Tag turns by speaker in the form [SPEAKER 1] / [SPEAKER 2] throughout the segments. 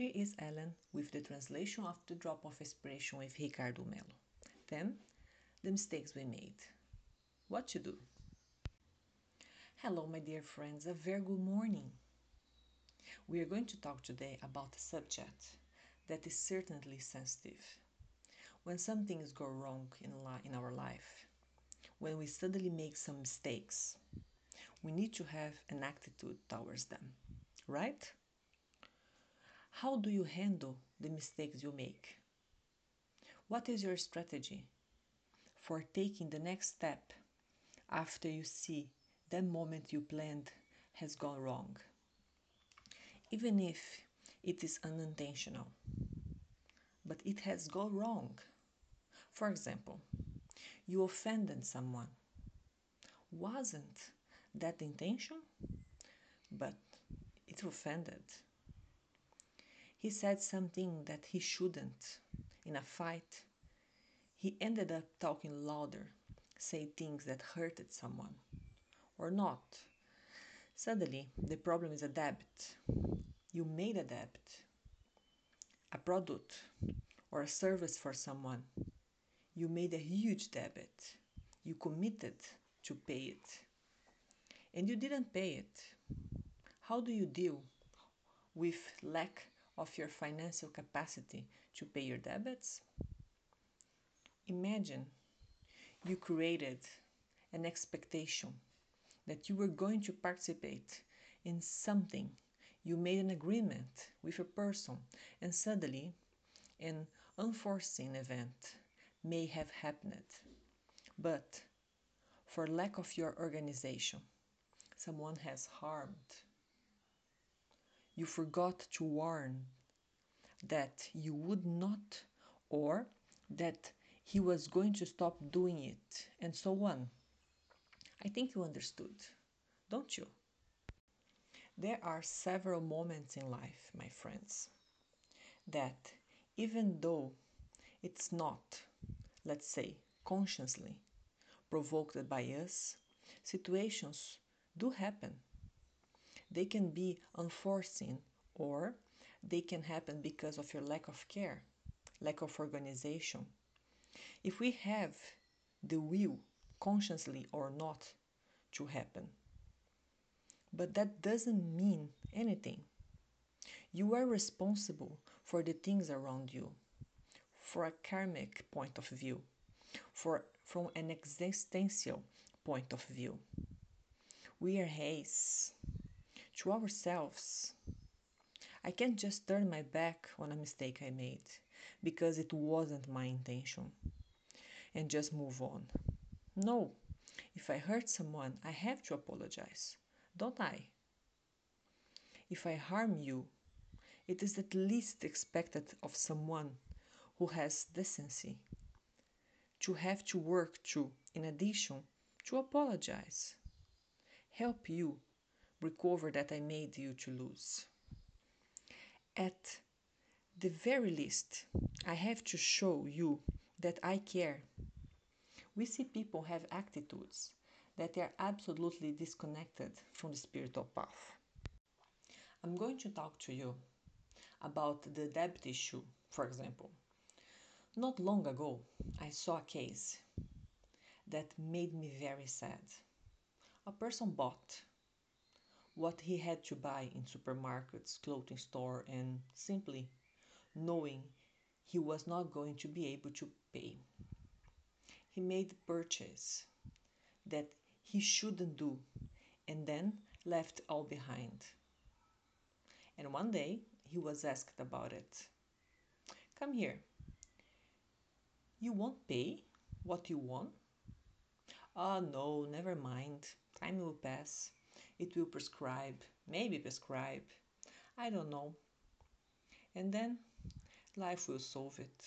[SPEAKER 1] Here is Ellen with the translation of The Drop of Inspiration with Ricardo Melo. Then, the mistakes we made. What to do? Hello, my dear friends, a very good morning. We are going to talk today about a subject that is certainly sensitive. When some things go wrong in, in our life, when we suddenly make some mistakes, we need to have an attitude towards them, right? How do you handle the mistakes you make? What is your strategy for taking the next step after you see that moment you planned has gone wrong? Even if it is unintentional, but it has gone wrong. For example, you offended someone. Wasn't that the intention? But it offended. He said something that he shouldn't in a fight. He ended up talking louder, say things that hurted someone. Or not. Suddenly, the problem is a debt. You made a debt, a product, or a service for someone. You made a huge debit. You committed to pay it. And you didn't pay it. How do you deal with lack of your financial capacity to pay your debits? Imagine you created an expectation that you were going to participate in something. You made an agreement with a person, and suddenly an unforeseen event may have happened. But for lack of your organization, someone has harmed you forgot to warn that you would not or that he was going to stop doing it and so on. I think you understood, don't you? There are several moments in life, my friends, that even though it's not, let's say, consciously provoked by us, situations do happen they can be unforeseen or they can happen because of your lack of care, lack of organization. If we have the will, consciously or not, to happen, but that doesn't mean anything. You are responsible for the things around you, for a karmic point of view, for from an existential point of view. We are haze to ourselves. I can't just turn my back on a mistake I made because it wasn't my intention and just move on. No, if I hurt someone, I have to apologize, don't I? If I harm you, it is at least expected of someone who has decency to have to work to, in addition, to apologize, help you recover that I made you to lose. At the very least, I have to show you that I care. We see people have attitudes that they are absolutely disconnected from the spiritual path. I'm going to talk to you about the debt issue, for example. Not long ago, I saw a case that made me very sad. A person bought what he had to buy in supermarkets, clothing store, and simply knowing he was not going to be able to pay. He made purchase that he shouldn't do and then left all behind. And one day he was asked about it. Come here. You won't pay what you want? Ah, oh, no, never mind. Time will pass. It will prescribe, maybe prescribe, I don't know. And then life will solve it.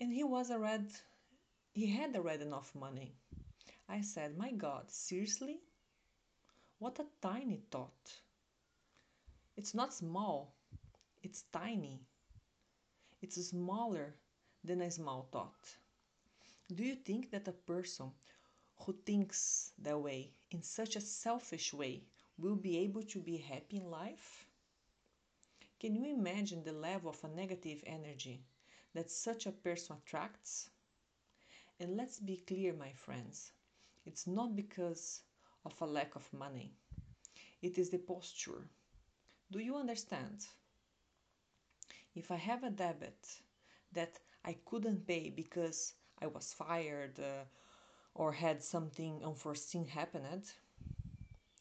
[SPEAKER 1] And he was a red, he had already enough money. I said, My God, seriously? What a tiny thought. It's not small, it's tiny. It's smaller than a small thought. Do you think that a person who thinks that way in such a selfish way will be able to be happy in life? Can you imagine the level of a negative energy that such a person attracts? And let's be clear, my friends, it's not because of a lack of money, it is the posture. Do you understand? If I have a debit that I couldn't pay because I was fired uh, or had something unforeseen happened,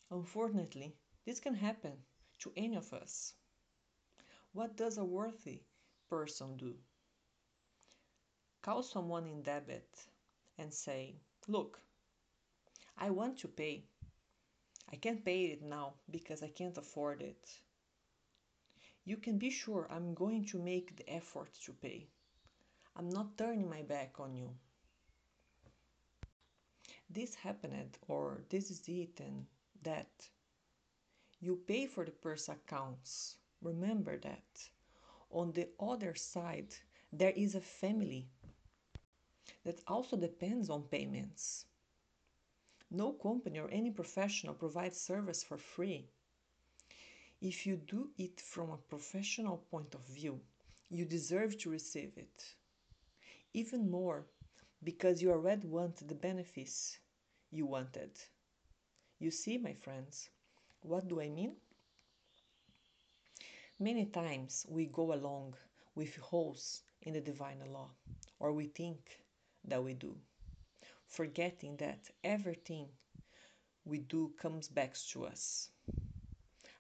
[SPEAKER 1] unfortunately, this can happen to any of us. What does a worthy person do? Call someone in debit and say, Look, I want to pay. I can't pay it now because I can't afford it. You can be sure I'm going to make the effort to pay. I'm not turning my back on you. This happened, or this is it, and that. You pay for the purse accounts. Remember that. On the other side, there is a family that also depends on payments. No company or any professional provides service for free. If you do it from a professional point of view, you deserve to receive it. Even more, because you already want the benefits you wanted. You see, my friends, what do I mean? Many times we go along with holes in the divine law, or we think that we do, forgetting that everything we do comes back to us.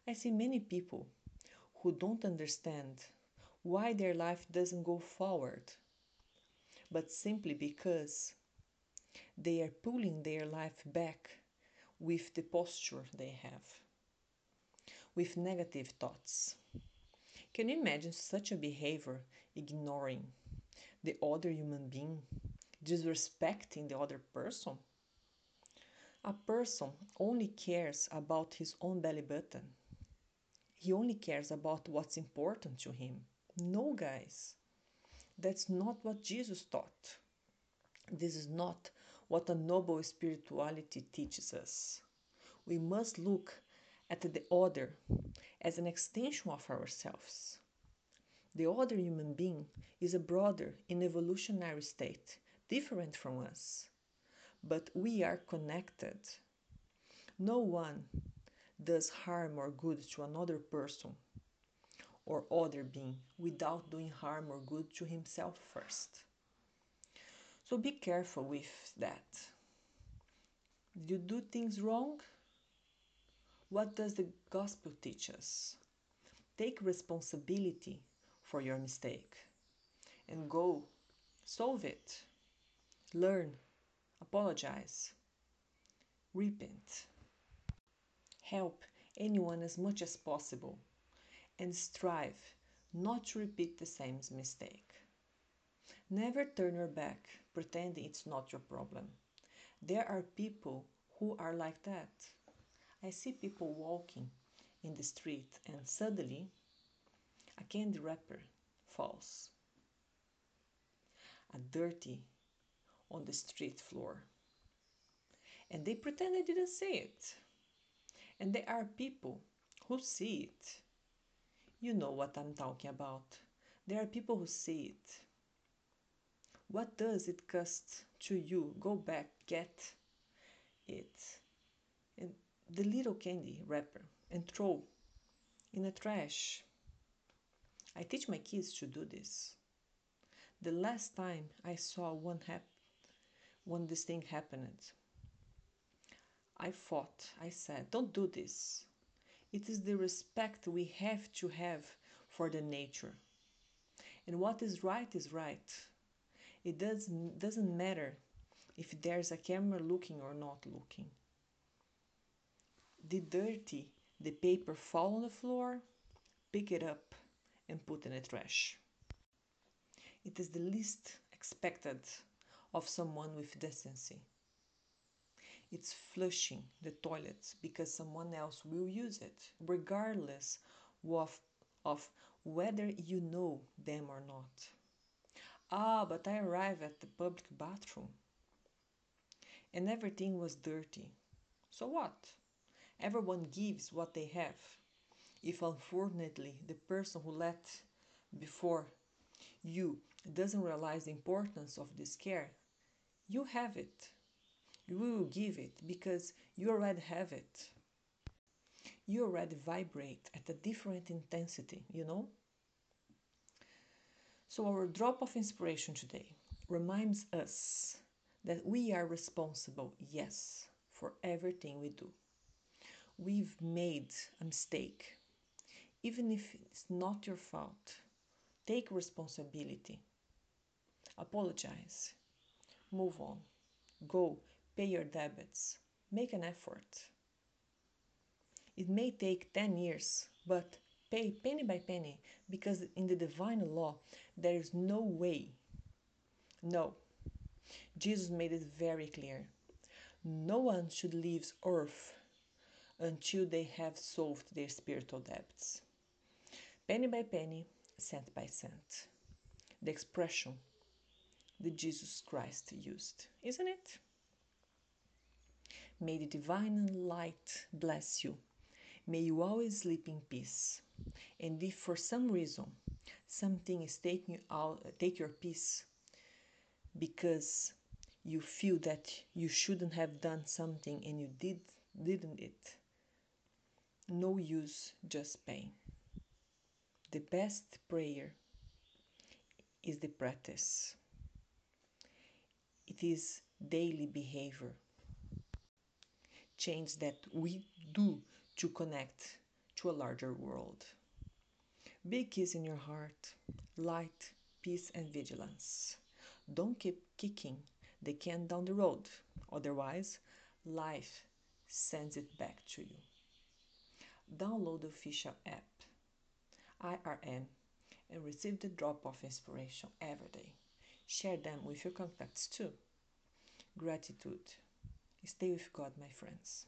[SPEAKER 1] I see many people who don't understand why their life doesn't go forward, but simply because they are pulling their life back with the posture they have, with negative thoughts. Can you imagine such a behavior ignoring the other human being, disrespecting the other person? A person only cares about his own belly button he only cares about what's important to him. No, guys, that's not what Jesus taught. This is not what a noble spirituality teaches us. We must look at the other as an extension of ourselves. The other human being is a brother in evolutionary state, different from us. But we are connected. No one does harm or good to another person or other being without doing harm or good to himself first. So be careful with that. You do things wrong? What does the gospel teach us? Take responsibility for your mistake and go solve it. Learn, apologize, repent help anyone as much as possible, and strive not to repeat the same mistake. Never turn your back pretend it's not your problem. There are people who are like that. I see people walking in the street and suddenly a candy wrapper falls. A dirty on the street floor. And they pretend they didn't see it. And there are people who see it. You know what I'm talking about. There are people who see it. What does it cost to you? Go back, get it, and the little candy wrapper, and throw in a trash. I teach my kids to do this. The last time I saw one hap- when this thing happened, I fought. I said, don't do this. It is the respect we have to have for the nature. And what is right is right. It does, doesn't matter if there's a camera looking or not looking. The dirty, the paper fall on the floor, pick it up and put in the trash. It is the least expected of someone with decency. It's flushing the toilets because someone else will use it, regardless of, of whether you know them or not. Ah, but I arrived at the public bathroom and everything was dirty. So what? Everyone gives what they have. If unfortunately the person who let before you doesn't realize the importance of this care, you have it. You will give it because you already have it. You already vibrate at a different intensity, you know? So, our drop of inspiration today reminds us that we are responsible, yes, for everything we do. We've made a mistake, even if it's not your fault. Take responsibility, apologize, move on, go, pay your debits, make an effort. It may take 10 years, but pay penny by penny because in the divine law there is no way. No. Jesus made it very clear. No one should leave earth until they have solved their spiritual debts. Penny by penny, cent by cent. The expression that Jesus Christ used, isn't it? May the divine light bless you. May you always sleep in peace. And if for some reason something is taking you out take your peace because you feel that you shouldn't have done something and you did didn't it no use just pain the best prayer is the practice. It is daily behavior. Change that we do to connect to a larger world. Big kiss in your heart, light, peace, and vigilance. Don't keep kicking the can down the road, otherwise, life sends it back to you. Download the official app IRM and receive the drop of inspiration every day. Share them with your contacts too. Gratitude. Stay with God, my friends.